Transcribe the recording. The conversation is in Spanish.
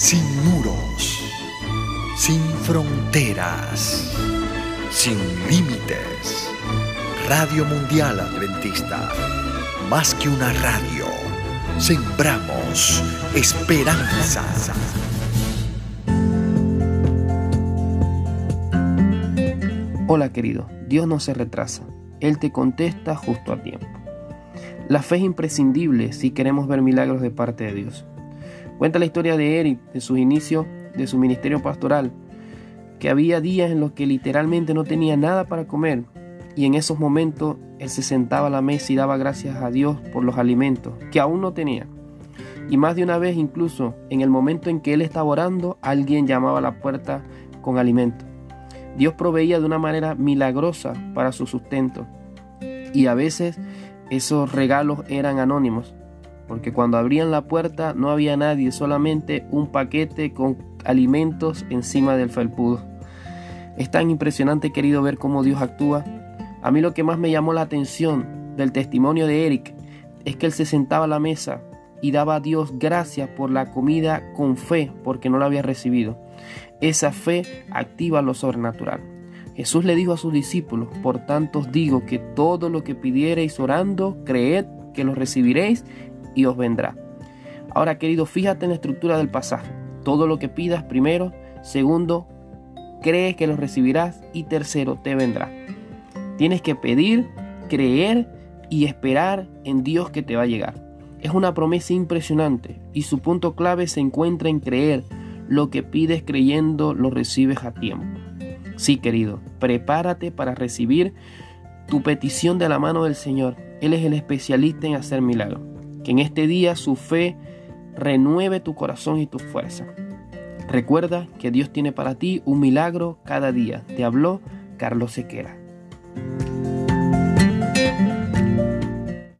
sin muros, sin fronteras, sin límites. Radio Mundial Adventista, más que una radio, sembramos esperanza. Hola querido, Dios no se retrasa, Él te contesta justo a tiempo. La fe es imprescindible si queremos ver milagros de parte de Dios. Cuenta la historia de Eric, de sus inicios, de su ministerio pastoral, que había días en los que literalmente no tenía nada para comer y en esos momentos él se sentaba a la mesa y daba gracias a Dios por los alimentos que aún no tenía. Y más de una vez incluso en el momento en que él estaba orando, alguien llamaba a la puerta con alimento. Dios proveía de una manera milagrosa para su sustento. Y a veces esos regalos eran anónimos porque cuando abrían la puerta no había nadie, solamente un paquete con alimentos encima del felpudo. Es tan impresionante, querido, ver cómo Dios actúa. A mí lo que más me llamó la atención del testimonio de Eric es que él se sentaba a la mesa y daba a Dios gracias por la comida con fe, porque no la había recibido. Esa fe activa lo sobrenatural. Jesús le dijo a sus discípulos, por tanto os digo que todo lo que pidiereis orando, creed que lo recibiréis y os vendrá. Ahora, querido, fíjate en la estructura del pasaje. Todo lo que pidas, primero, segundo, cree que lo recibirás y tercero, te vendrá. Tienes que pedir, creer y esperar en Dios que te va a llegar. Es una promesa impresionante y su punto clave se encuentra en creer. Lo que pides creyendo lo recibes a tiempo. Sí, querido, prepárate para recibir tu petición de la mano del Señor. Él es el especialista en hacer milagros. Que en este día su fe renueve tu corazón y tu fuerza. Recuerda que Dios tiene para ti un milagro cada día. Te habló Carlos Sequera.